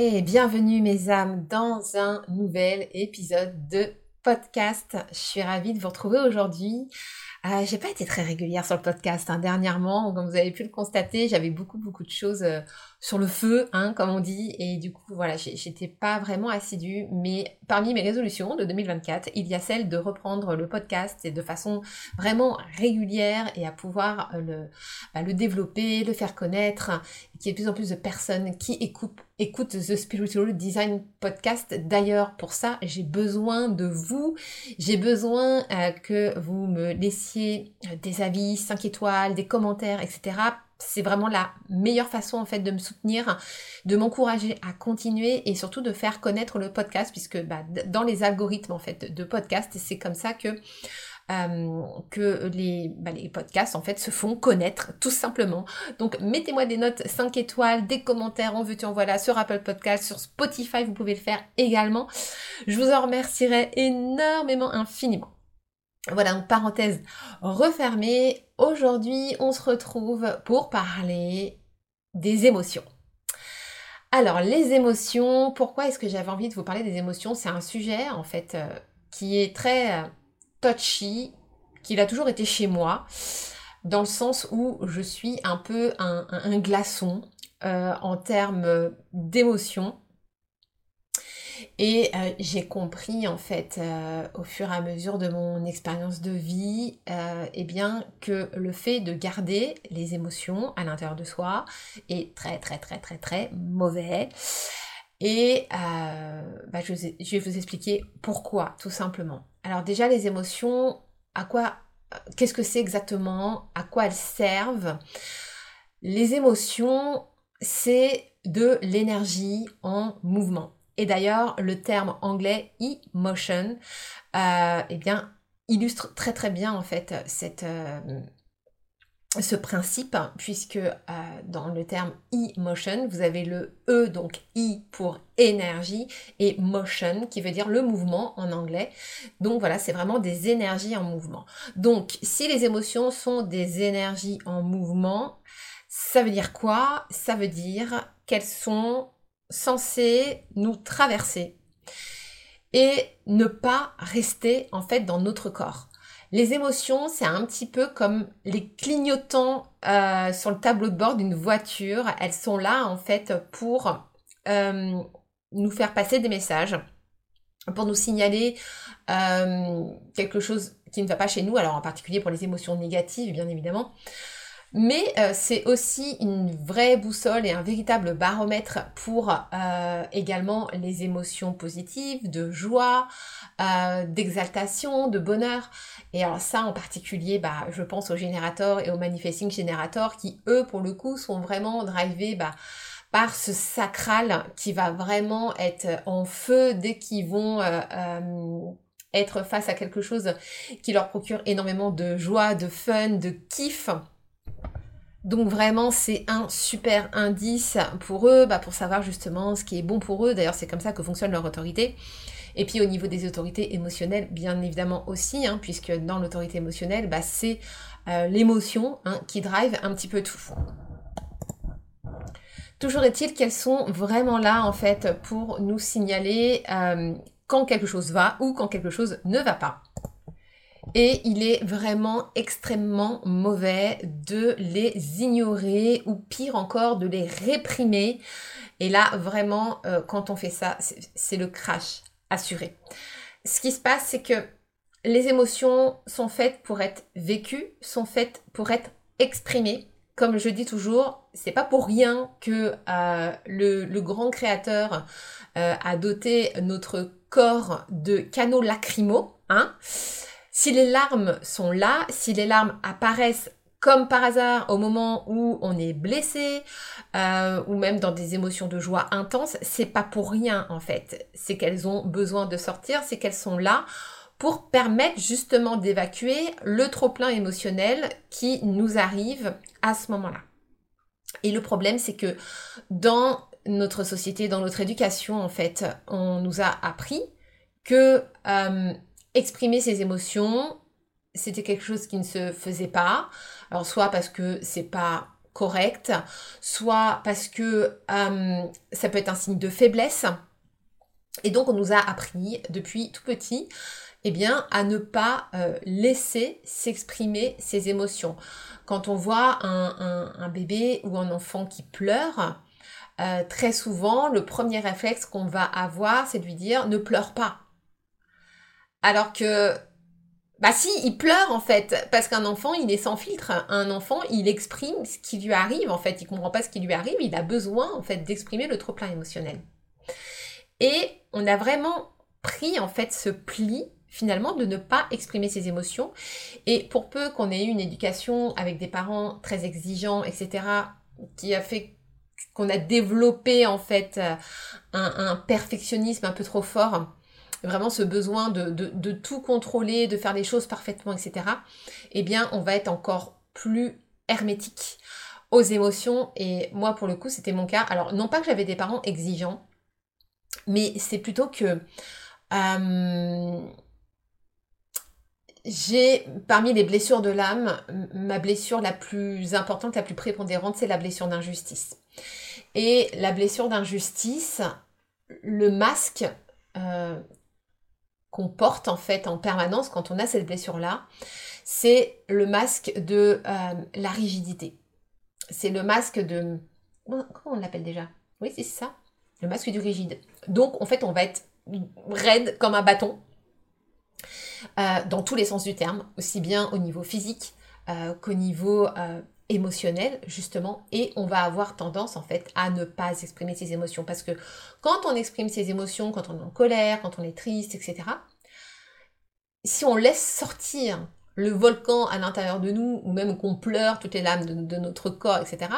Et bienvenue mes âmes dans un nouvel épisode de podcast. Je suis ravie de vous retrouver aujourd'hui. Euh, j'ai pas été très régulière sur le podcast hein, dernièrement, comme vous avez pu le constater, j'avais beaucoup beaucoup de choses euh, sur le feu, hein, comme on dit, et du coup voilà, j'étais pas vraiment assidue, mais parmi mes résolutions de 2024, il y a celle de reprendre le podcast et de façon vraiment régulière et à pouvoir euh, le, bah, le développer, le faire connaître, qu'il y ait de plus en plus de personnes qui écoutent écoute The Spiritual Design Podcast. D'ailleurs, pour ça, j'ai besoin de vous. J'ai besoin euh, que vous me laissiez euh, des avis, 5 étoiles, des commentaires, etc. C'est vraiment la meilleure façon en fait de me soutenir, de m'encourager à continuer et surtout de faire connaître le podcast puisque bah, dans les algorithmes en fait de podcast, c'est comme ça que euh, que les, bah, les podcasts en fait se font connaître tout simplement. Donc mettez-moi des notes 5 étoiles, des commentaires en veux-tu en voilà sur Apple Podcast, sur Spotify, vous pouvez le faire également. Je vous en remercierai énormément, infiniment. Voilà, donc parenthèse refermée. Aujourd'hui, on se retrouve pour parler des émotions. Alors, les émotions, pourquoi est-ce que j'avais envie de vous parler des émotions? C'est un sujet, en fait, euh, qui est très euh, touchy qu'il a toujours été chez moi, dans le sens où je suis un peu un, glaçon euh, en termes d'émotion. Et euh, j'ai compris en fait euh, au fur et à mesure de mon expérience de vie, eh bien que le fait de garder les émotions à l'intérieur de soi est très très très très très mauvais. Et bah, je vais vous expliquer pourquoi, tout simplement. Alors déjà les émotions, à quoi, qu'est-ce que c'est exactement, à quoi elles servent? Les émotions, c'est de l'énergie en mouvement. Et d'ailleurs, le terme anglais emotion, euh, eh bien, illustre très très bien en fait cette, euh, ce principe, puisque euh, dans le terme e-motion, vous avez le E, donc E pour énergie, et motion, qui veut dire le mouvement en anglais. Donc voilà, c'est vraiment des énergies en mouvement. Donc, si les émotions sont des énergies en mouvement, ça veut dire quoi? Ça veut dire qu'elles sont censées nous traverser et ne pas rester en fait dans notre corps. Les émotions, c'est un petit peu comme les clignotants euh, sur le tableau de bord d'une voiture. Elles sont là en fait pour euh, nous faire passer des messages, pour nous signaler euh, quelque chose qui ne va pas chez nous, alors en particulier pour les émotions négatives, bien évidemment. Mais euh, c'est aussi une vraie boussole et un véritable baromètre pour euh, également les émotions positives, de joie, euh, d'exaltation, de bonheur. Et alors ça en particulier, bah, je pense aux générateurs et aux manifesting générateurs qui, eux, pour le coup, sont vraiment drivés bah, par ce sacral qui va vraiment être en feu dès qu'ils vont être face à quelque chose qui leur procure énormément de joie, de fun, de kiff. Donc vraiment, c'est un super indice pour eux, bah, pour savoir justement ce qui est bon pour eux. D'ailleurs, c'est comme ça que fonctionne leur autorité. Et puis au niveau des autorités émotionnelles, bien évidemment aussi, hein, puisque dans l'autorité émotionnelle, bah, c'est euh, l'émotion hein, qui drive un petit peu tout. Toujours est-il qu'elles sont vraiment là en fait pour nous signaler euh, quand quelque chose va ou quand quelque chose ne va pas. Et il est vraiment extrêmement mauvais de les ignorer ou pire encore de les réprimer. Et là, vraiment, euh, quand on fait ça, c'est le crash assuré. Ce qui se passe, c'est que les émotions sont faites pour être vécues, sont faites pour être exprimées. Comme je dis toujours, c'est pas pour rien que euh, le, grand créateur euh, a doté notre corps de canaux lacrymaux. Hein si les larmes sont là, si les larmes apparaissent comme par hasard au moment où on est blessé euh, ou même dans des émotions de joie intenses, c'est pas pour rien en fait. C'est qu'elles ont besoin de sortir, c'est qu'elles sont là pour permettre justement d'évacuer le trop-plein émotionnel qui nous arrive à ce moment-là. Et le problème, c'est que dans notre société, dans notre éducation, en fait, on nous a appris que euh, exprimer ses émotions, c'était quelque chose qui ne se faisait pas. Alors soit parce que c'est pas correct, soit parce que euh, ça peut être un signe de faiblesse. Et donc on nous a appris depuis tout petit eh bien, à ne pas euh, laisser s'exprimer ses émotions. Quand on voit un, bébé ou un enfant qui pleure, euh, très souvent, le premier réflexe qu'on va avoir, c'est de lui dire ne pleure pas. Alors que, bah si, il pleure en fait, parce qu'un enfant, il est sans filtre. Un enfant, il exprime ce qui lui arrive en fait. Il comprend pas ce qui lui arrive. Il a besoin en fait d'exprimer le trop plein émotionnel. Et on a vraiment pris en fait ce pli finalement de ne pas exprimer ses émotions. Et pour peu qu'on ait eu une éducation avec des parents très exigeants, etc., qui a fait qu'on a développé en fait un, perfectionnisme un peu trop fort, vraiment ce besoin de, tout contrôler, de faire les choses parfaitement, etc., eh bien, on va être encore plus hermétique aux émotions. Et moi, pour le coup, c'était mon cas. Alors, non pas que j'avais des parents exigeants, mais c'est plutôt que euh, j'ai, parmi les blessures de l'âme, ma blessure la plus importante, la plus prépondérante, c'est la blessure d'injustice. Et la blessure d'injustice, le masque euh, qu'on porte en fait en permanence quand on a cette blessure-là, c'est le masque de euh, la rigidité. C'est le masque de... Comment on l'appelle déjà? Oui, c'est ça. Le masque du rigide. Donc en fait, on va être raide comme un bâton euh, dans tous les sens du terme, aussi bien au niveau physique euh, qu'au niveau émotionnel justement et on va avoir tendance en fait à ne pas exprimer ses émotions parce que quand on exprime ses émotions, quand on est en colère, quand on est triste, etc. Si on laisse sortir le volcan à l'intérieur de nous ou même qu'on pleure toutes les lames de, notre corps, etc.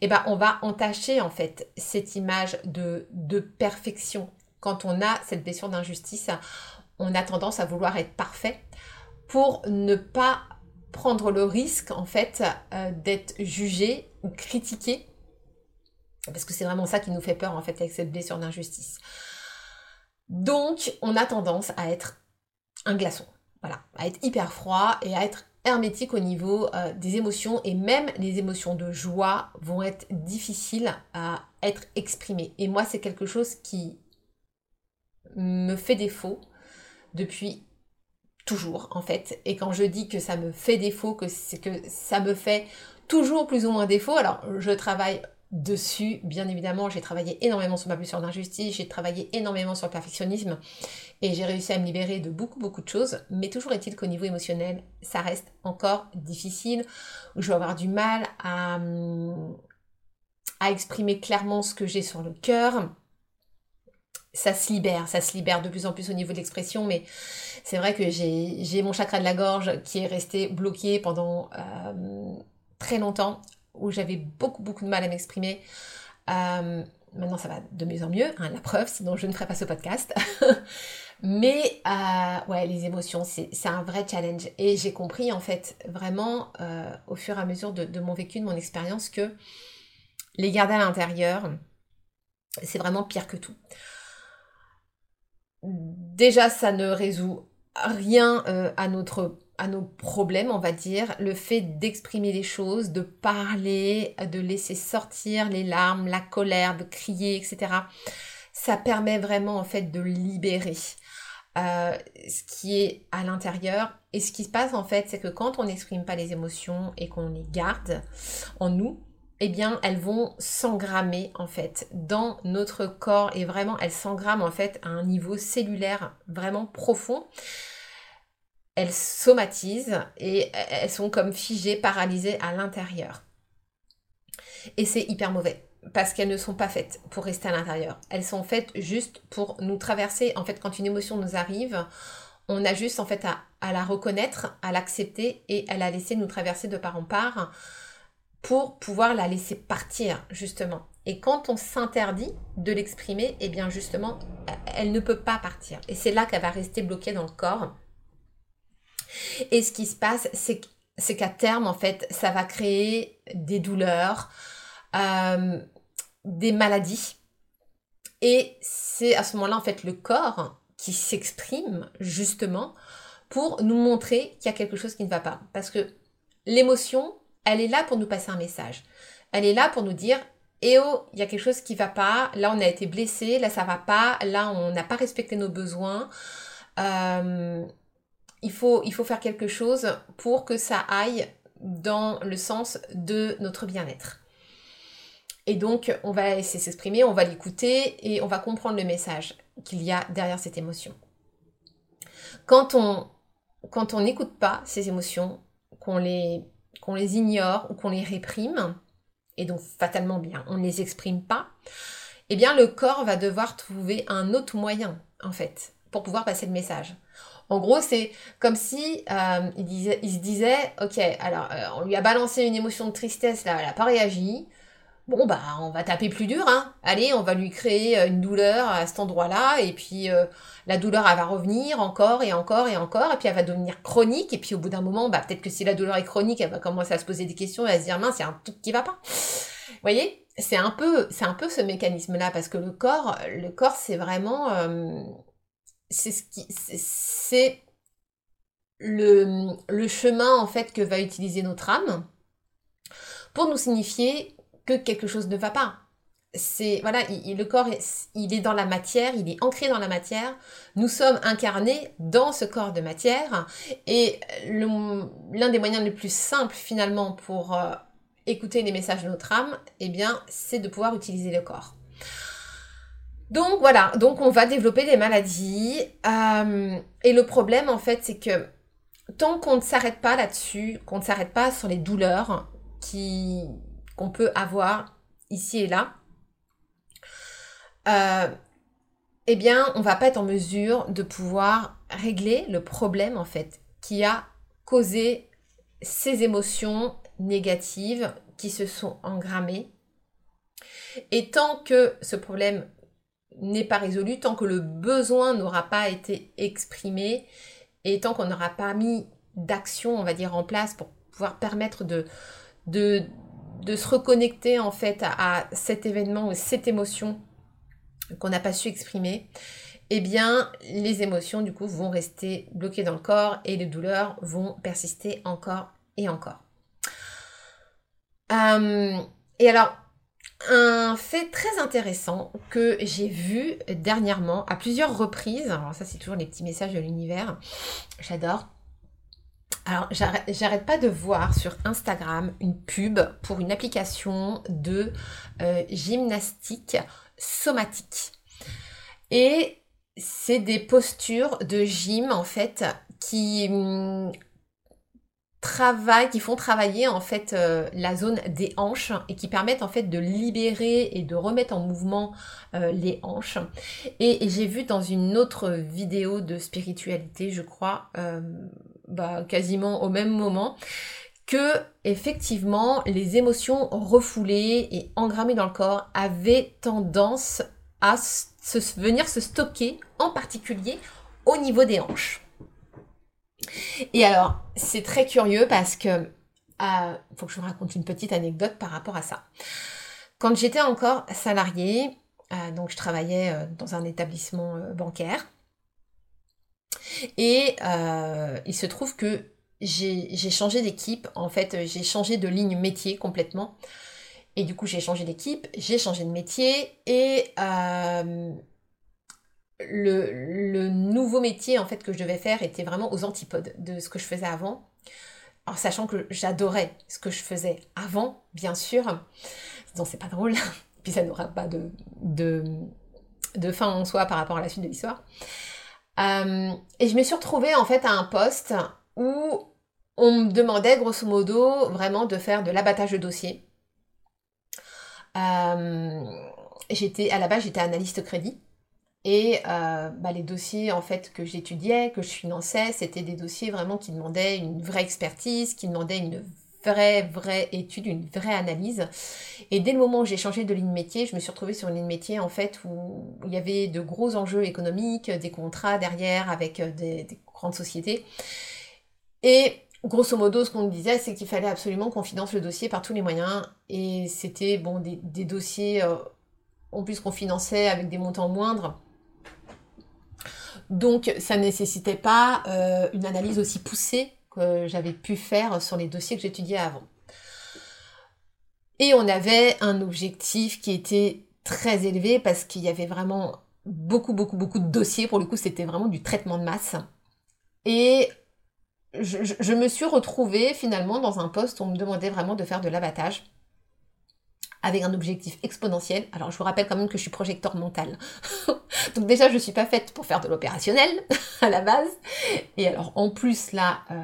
Eh ben on va entacher en fait cette image de, de perfection quand on a cette blessure d'injustice on a tendance à vouloir être parfait pour ne pas prendre le risque en fait euh, d'être jugé ou critiqué parce que c'est vraiment ça qui nous fait peur en fait avec cette blessure d'injustice. Donc on a tendance à être un glaçon, voilà, à être hyper froid et à être hermétique au niveau euh, des émotions et même les émotions de joie vont être difficiles à être exprimées. Et moi c'est quelque chose qui me fait défaut depuis toujours en fait. Et quand je dis que ça me fait défaut, que c'est que ça me fait toujours plus ou moins défaut, alors je travaille dessus, bien évidemment, j'ai travaillé énormément sur ma blessure d'injustice, j'ai travaillé énormément sur le perfectionnisme et j'ai réussi à me libérer de beaucoup beaucoup de choses, mais toujours est-il qu'au niveau émotionnel, ça reste encore difficile, je vais avoir du mal à, à exprimer clairement ce que j'ai sur le cœur, ça se libère, ça se libère de plus en plus au niveau de l'expression, mais c'est vrai que j'ai mon chakra de la gorge qui est resté bloqué pendant euh, très longtemps, où j'avais beaucoup beaucoup de mal à m'exprimer. Euh, maintenant ça va de mieux en mieux, hein, la preuve, sinon je ne ferai pas ce podcast. mais euh, ouais, les émotions, c'est un vrai challenge. Et j'ai compris en fait vraiment au fur et à mesure de, de mon vécu, de mon expérience, que les garder à l'intérieur, c'est vraiment pire que tout déjà, ça ne résout rien euh, à notre à nos problèmes, on va dire, le fait d'exprimer les choses, de parler, de laisser sortir les larmes, la colère, de crier, etc. Ça permet vraiment en fait de libérer euh, ce qui est à l'intérieur Et ce qui se passe en fait, c'est que quand on n'exprime pas les émotions et qu'on les garde en nous, eh bien, elles vont s'engrammer en fait dans notre corps et vraiment, elles s'engramment en fait à un niveau cellulaire vraiment profond. Elles somatisent et elles sont comme figées, paralysées à l'intérieur. Et c'est hyper mauvais parce qu'elles ne sont pas faites pour rester à l'intérieur. Elles sont faites juste pour nous traverser. En fait, quand une émotion nous arrive, on a juste en fait à, à la reconnaître, à l'accepter et à la laisser nous traverser de part en part pour pouvoir la laisser partir, justement. Et quand on s'interdit de l'exprimer, eh bien justement, elle ne peut pas partir. Et c'est là qu'elle va rester bloquée dans le corps. Et ce qui se passe, c'est qu'à terme, en fait, ça va créer des douleurs, euh, des maladies. Et c'est à ce moment-là, en fait, le corps qui s'exprime, justement, pour nous montrer qu'il y a quelque chose qui ne va pas. Parce que l'émotion, elle est là pour nous passer un message. Elle est là pour nous dire eh oh, il y a quelque chose qui va pas, là on a été blessé, là ça va pas, là on n'a pas respecté nos besoins. Euh, il, faut, faire quelque chose pour que ça aille dans le sens de notre bien-être. Et donc, on va de s'exprimer, on va l'écouter et on va comprendre le message qu'il y a derrière cette émotion. Quand on quand on n'écoute pas ces émotions, qu'on les qu'on les ignore ou qu'on les réprime, et donc fatalement bien, on ne les exprime pas, eh bien le corps va devoir trouver un autre moyen, en fait, pour pouvoir passer le message. En gros, c'est comme si euh, il, disait, se disait, ok, alors euh, on lui a balancé une émotion de tristesse, là, elle n'a pas réagi, bon bah on va taper plus dur, hein. Allez, on va lui créer euh, une douleur à cet endroit-là, et puis euh, la douleur elle va revenir encore et encore et encore, et puis elle va devenir chronique, et puis au bout d'un moment, bah peut-être que si la douleur est chronique, elle va commencer à se poser des questions, et à se dire mince, a un truc qui va pas. Vous voyez, c'est un peu, c'est un peu ce mécanisme-là, parce que le corps, le corps c'est vraiment, euh, c'est ce qui, c'est le, le chemin en fait que va utiliser notre âme pour nous signifier que quelque chose ne va pas. C'est voilà, le corps, il est dans la matière, il est ancré dans la matière. Nous sommes incarnés dans ce corps de matière, et l'un des moyens les plus simples finalement pour euh, écouter les messages de notre âme, eh bien, c'est de pouvoir utiliser le corps. Donc voilà, donc on va développer des maladies. Euh, et le problème en fait, c'est que tant qu'on ne s'arrête pas là-dessus, qu'on ne s'arrête pas sur les douleurs qui, qu'on peut avoir ici et là, euh, eh bien, on va pas être en mesure de pouvoir régler le problème en fait qui a causé ces émotions négatives qui se sont engrammées. Et tant que ce problème n'est pas résolu, tant que le besoin n'aura pas été exprimé, et tant qu'on n'aura pas mis d'action, on va dire, en place pour pouvoir permettre de, de, de se reconnecter en fait à, cet événement ou cette émotion qu'on n'a pas su exprimer, eh bien les émotions du coup vont rester bloquées dans le corps et les douleurs vont persister encore et encore. Euh, et alors, un fait très intéressant que j'ai vu dernièrement à plusieurs reprises, alors ça c'est toujours les petits messages de l'univers, j'adore, alors, j'arrête pas de voir sur Instagram une pub pour une application de euh, gymnastique somatique. Et c'est des postures de gym en fait qui hum, travaillent, qui font travailler en fait euh, la zone des hanches et qui permettent en fait de libérer et de remettre en mouvement euh, les hanches. Et, j'ai vu dans une autre vidéo de spiritualité, je crois, bah, quasiment au même moment que effectivement les émotions refoulées et engrammées dans le corps avaient tendance à venir se stocker en particulier au niveau des hanches. Et alors c'est très curieux parce que il euh, faut que je vous raconte une petite anecdote par rapport à ça. Quand j'étais encore salariée, euh, donc je travaillais euh, dans un établissement bancaire, et euh, il se trouve que j'ai changé d'équipe. En fait, j'ai changé de ligne métier complètement. Et du coup, j'ai changé d'équipe, j'ai changé de métier. Et, euh, le, nouveau métier en fait que je devais faire était vraiment aux antipodes de ce que je faisais avant. En sachant que j'adorais ce que je faisais avant, bien sûr. Donc c'est pas drôle. Puis ça n'aura pas de, de, fin en soi par rapport à la suite de l'histoire. Euh, et je me suis retrouvée en fait à un poste où on me demandait grosso modo vraiment de faire de l'abattage de dossiers. Euh, j'étais à la base j'étais analyste crédit et euh, bah, les dossiers en fait que j'étudiais, que je finançais, c'était des dossiers vraiment qui demandaient une vraie expertise, qui demandaient une vraie, vraie étude, une vraie analyse. Et dès le moment où j'ai changé de ligne métier, je me suis retrouvée sur une ligne métier en fait où il y avait de gros enjeux économiques, des contrats derrière avec euh, des, grandes sociétés. Et grosso modo, ce qu'on me disait, c'est qu'il fallait absolument qu'on finance le dossier par tous les moyens. Et c'était bon des, dossiers euh, en plus qu'on finançait avec des montants moindres. Donc ça ne nécessitait pas euh, une analyse aussi poussée j'avais pu faire sur les dossiers que j'étudiais avant. Et on avait un objectif qui était très élevé parce qu'il y avait vraiment beaucoup, beaucoup, beaucoup de dossiers. Pour le coup, c'était vraiment du traitement de masse. Et je, me suis retrouvée finalement dans un poste où on me demandait vraiment de faire de l'abattage avec un objectif exponentiel. Alors je vous rappelle quand même que je suis projecteur mental. Donc déjà je ne suis pas faite pour faire de l'opérationnel à la base. Et alors en plus là, euh,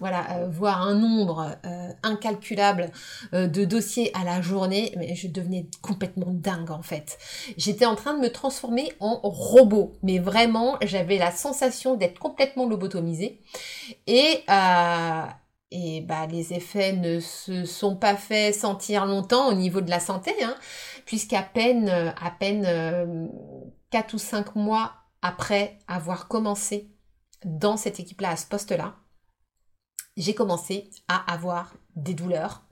voilà, euh, voir un nombre euh, incalculable de dossiers à la journée, mais je devenais complètement dingue en fait. J'étais en train de me transformer en robot, mais vraiment j'avais la sensation d'être complètement lobotomisée. Et et bah, les effets ne se sont pas fait sentir longtemps au niveau de la santé, hein, puisqu'à peine, à peine 4 euh, ou 5 mois après avoir commencé dans cette équipe-là, à ce poste-là, j'ai commencé à avoir des douleurs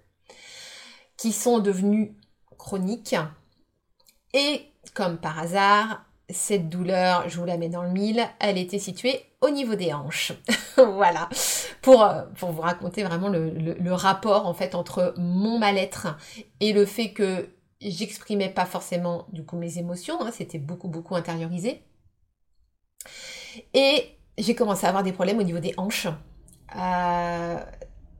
qui sont devenues chroniques. Et comme par hasard, cette douleur, je vous la mets dans le mille, elle était située au niveau des hanches. voilà, pour, euh, pour vous raconter vraiment le, rapport en fait entre mon mal-être et le fait que j'exprimais pas forcément du coup mes émotions, hein, c'était beaucoup beaucoup intériorisé. Et j'ai commencé à avoir des problèmes au niveau des hanches. Euh,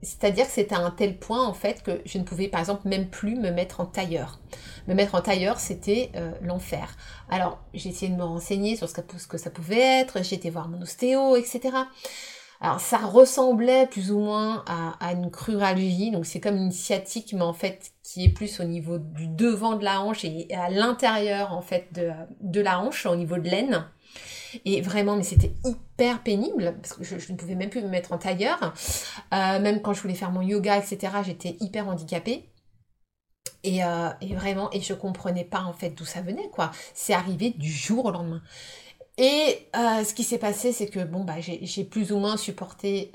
c'est-à-dire que c'était à un tel point en fait que je ne pouvais par exemple même plus me mettre en tailleur. Me mettre en tailleur, c'était euh, l'enfer. Alors j'ai essayé de me renseigner sur ce que, ça pouvait être, j'ai été voir mon ostéo, etc. Alors ça ressemblait plus ou moins à, une cruralgie, donc c'est comme une sciatique, mais en fait qui est plus au niveau du devant de la hanche et à l'intérieur en fait de, de la hanche, au niveau de l'aine. Et vraiment, mais c'était hyper pénible parce que je, ne pouvais même plus me mettre en tailleur. Euh, même quand je voulais faire mon yoga, etc., j'étais hyper handicapée. Et, euh, et, vraiment, et je comprenais pas en fait d'où ça venait, quoi. C'est arrivé du jour au lendemain. Et euh, ce qui s'est passé, c'est que bon, bah, j'ai plus ou moins supporté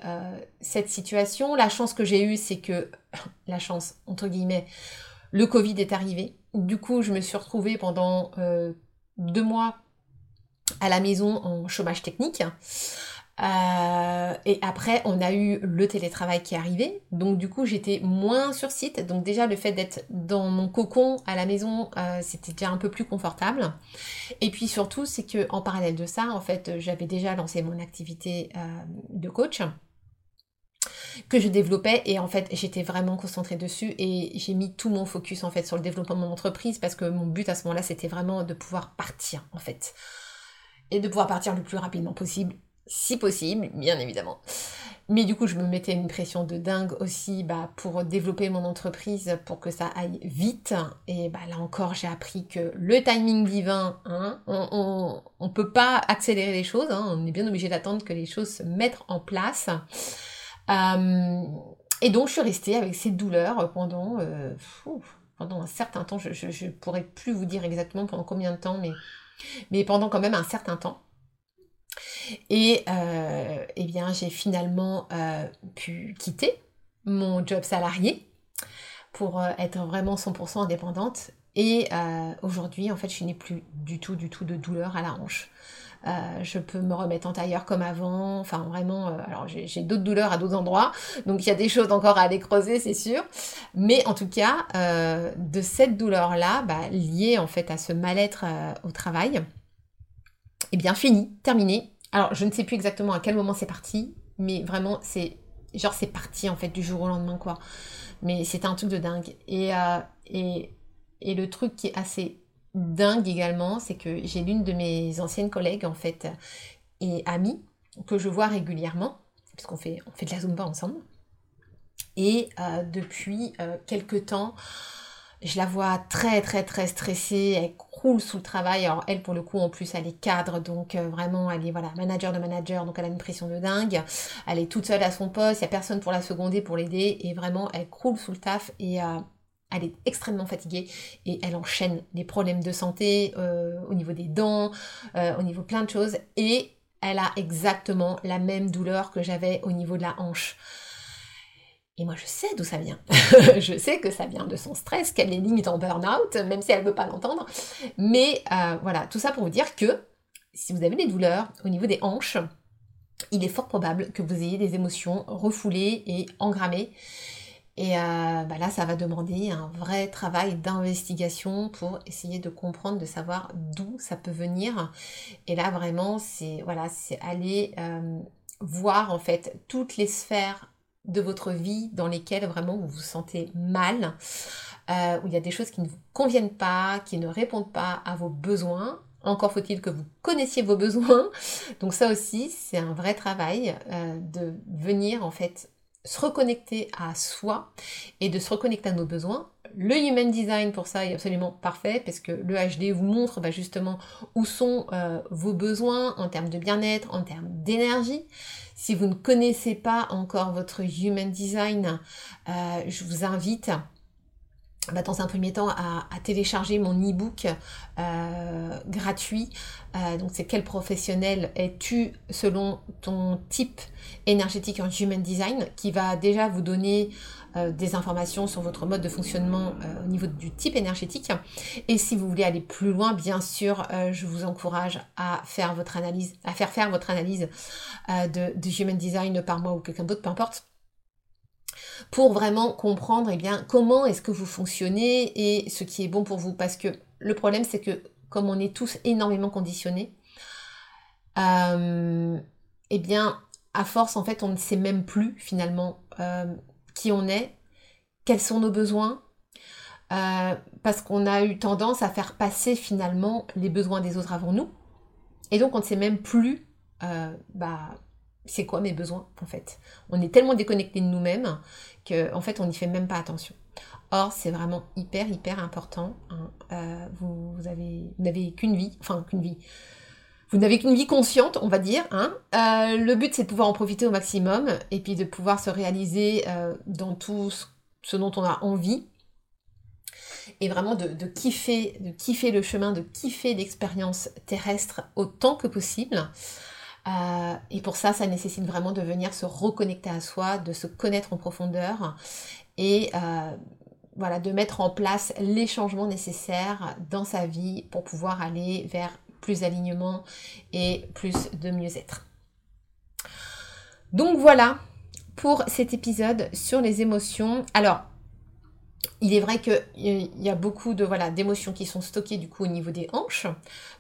cette situation. La chance que j'ai eue, c'est que, la chance, entre guillemets, le Covid est arrivé. Du coup, je me suis retrouvée pendant deux mois à la maison en chômage technique. Euh, et après, on a eu le télétravail qui est arrivé. Donc du coup, j'étais moins sur site. Donc déjà, le fait d'être dans mon cocon à la maison, euh, c'était déjà un peu plus confortable. Et puis surtout, c'est que en parallèle de ça, en fait, j'avais déjà lancé mon activité euh, de coach que je développais et en fait j'étais vraiment concentrée dessus et j'ai mis tout mon focus en fait sur le développement de mon entreprise parce que mon but à ce moment-là c'était vraiment de pouvoir partir en fait et de pouvoir partir le plus rapidement possible, si possible, bien évidemment. Mais du coup, je me mettais une pression de dingue aussi bah, pour développer mon entreprise, pour que ça aille vite. Et bah, là encore, j'ai appris que le timing divin, hein, on ne peut pas accélérer les choses, hein, on est bien obligé d'attendre que les choses se mettent en place. Euh, et donc, je suis restée avec ces douleurs pendant, euh, pendant un certain temps. Je ne pourrais plus vous dire exactement pendant combien de temps, mais mais pendant quand même un certain temps. Et euh, eh bien, j'ai finalement euh, pu quitter mon job salarié pour euh, être vraiment 100% indépendante. Et aujourd'hui, en fait, je n'ai plus du tout, du tout de douleur à la hanche. Je peux me remettre en tailleur comme avant. Enfin, vraiment, alors j'ai d'autres douleurs à d'autres endroits. Donc, il y a des choses encore à aller creuser, c'est sûr. Mais en tout cas, de cette douleur-là, bah, liée en fait à ce mal-être au travail, eh bien fini, terminé. Alors je ne sais plus exactement à quel moment c'est parti, mais vraiment c'est genre c'est parti en fait du jour au lendemain quoi. Mais c'était un truc de dingue. Et, euh, et, et le truc qui est assez dingue également, c'est que j'ai l'une de mes anciennes collègues en fait et amie que je vois régulièrement, puisqu'on fait, on fait de la Zumba ensemble. Et euh, depuis euh, quelques temps, je la vois très très très stressée, elle croule sous le travail. Alors elle pour le coup en plus elle est cadre, donc euh, vraiment elle est voilà manager de manager, donc elle a une pression de dingue. Elle est toute seule à son poste, il n'y a personne pour la seconder, pour l'aider, et vraiment elle croule sous le taf et elle est extrêmement fatiguée et elle enchaîne les problèmes de santé euh, au niveau des dents, au niveau plein de choses, et elle a exactement la même douleur que j'avais au niveau de la hanche. Et moi, je sais d'où ça vient. je sais que ça vient de son stress, qu'elle est limite en burn-out, même si elle ne veut pas l'entendre. Mais euh, voilà, tout ça pour vous dire que si vous avez des douleurs au niveau des hanches, il est fort probable que vous ayez des émotions refoulées et engrammées. Et euh, bah là, ça va demander un vrai travail d'investigation pour essayer de comprendre, de savoir d'où ça peut venir. Et là, vraiment, c'est voilà, c'est aller euh, voir en fait toutes les sphères de votre vie dans lesquelles vraiment vous vous sentez mal, euh, où il y a des choses qui ne vous conviennent pas, qui ne répondent pas à vos besoins. Encore faut-il que vous connaissiez vos besoins. Donc ça aussi, c'est un vrai travail de venir en fait se reconnecter à soi et de se reconnecter à nos besoins. Le Human Design pour ça est absolument parfait parce que le HD vous montre bah, justement où sont euh, vos besoins en termes de bien-être, en termes d'énergie. Si vous ne connaissez pas encore votre Human Design, euh, je vous invite bah, dans un premier temps à, télécharger mon e-book euh, gratuit. Euh, donc c'est quel professionnel es-tu selon ton type énergétique en Human Design qui va déjà vous donner euh, des informations sur votre mode de fonctionnement au niveau du type énergétique. Et si vous voulez aller plus loin, bien sûr, je vous encourage à faire votre analyse, faire votre analyse de, de Human Design par moi ou quelqu'un d'autre, peu importe pour vraiment comprendre eh comment est-ce que vous fonctionnez et ce qui est bon pour vous. Parce que le problème, c'est que comme on est tous énormément conditionnés, euh, eh bien, à force, en fait, on ne sait même plus finalement euh, qui on est, quels sont nos besoins, euh, parce qu'on a eu tendance à faire passer finalement les besoins des autres avant nous. Et donc, on ne sait même plus bah, c'est quoi mes besoins en fait? On est tellement déconnecté de nous-mêmes qu'en en fait on n'y fait même pas attention. Or c'est vraiment hyper hyper important. Hein. Euh, vous, avez n'avez qu'une vie, enfin qu'une vie. Vous n'avez qu'une vie consciente, on va dire. Hein. Euh, le but c'est de pouvoir en profiter au maximum et puis de pouvoir se réaliser euh, dans tout ce dont on a envie et vraiment de, kiffer, de kiffer le chemin, de kiffer l'expérience terrestre autant que possible. Euh, et pour ça, ça nécessite vraiment de venir se reconnecter à soi, de se connaître en profondeur et euh, voilà, de mettre en place les changements nécessaires dans sa vie pour pouvoir aller vers plus d'alignement et plus de mieux-être. Donc voilà pour cet épisode sur les émotions. Alors, il est vrai qu'il y a beaucoup de voilà d'émotions qui sont stockées du coup au niveau des hanches.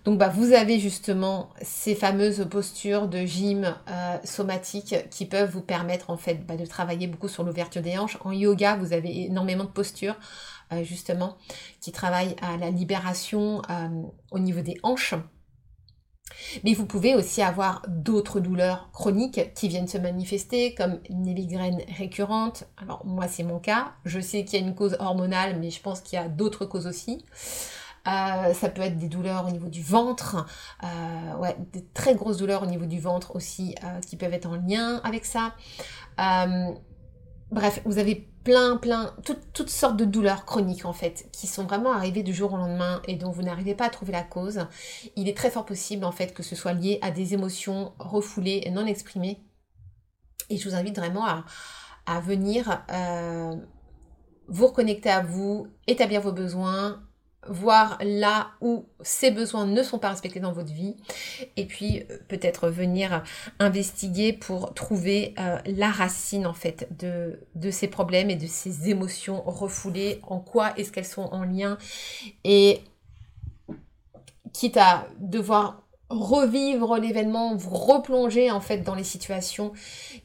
Donc bah, vous avez justement ces fameuses postures de gym euh, somatique qui peuvent vous permettre en fait bah, de travailler beaucoup sur l'ouverture des hanches. En yoga, vous avez énormément de postures euh, justement qui travaillent à la libération euh, au niveau des hanches. Mais vous pouvez aussi avoir d'autres douleurs chroniques qui viennent se manifester, comme une migraine récurrente. Alors moi c'est mon cas, je sais qu'il y a une cause hormonale, mais je pense qu'il y a d'autres causes aussi. Euh, ça peut être des douleurs au niveau du ventre, euh, ouais, des très grosses douleurs au niveau du ventre aussi euh, qui peuvent être en lien avec ça. bref, vous avez plein, plein, toutes sortes de douleurs chroniques en fait, qui sont vraiment arrivées du jour au lendemain et dont vous n'arrivez pas à trouver la cause, il est très fort possible en fait que ce soit lié à des émotions refoulées et non exprimées. Et je vous invite vraiment à, venir euh, vous reconnecter à vous, établir vos besoins, voir là où ces besoins ne sont pas respectés dans votre vie et puis euh, peut-être venir investiguer pour trouver euh, la racine en fait de, ces problèmes et de ces émotions refoulées, en quoi est-ce qu'elles sont en lien? Et quitte à devoir revivre l'événement, vous replonger en fait dans les situations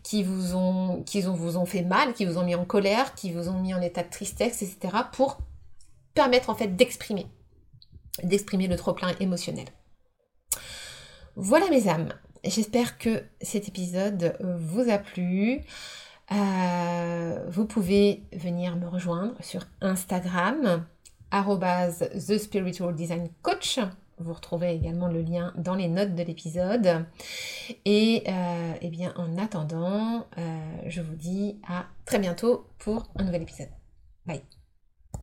qui vous ont, qui vous ont fait mal, qui vous ont mis en colère, qui vous ont mis en état de tristesse, etc. pour permettre en fait d'exprimer, d'exprimer le trop-plein émotionnel. Voilà mes âmes, j'espère que cet épisode vous a plu. Euh, vous pouvez venir me rejoindre sur Instagram, The Spiritual Design Coach. Vous retrouvez également le lien dans les notes de l'épisode. Et euh, eh bien, en attendant, euh, je vous dis à très bientôt pour un nouvel épisode. Bye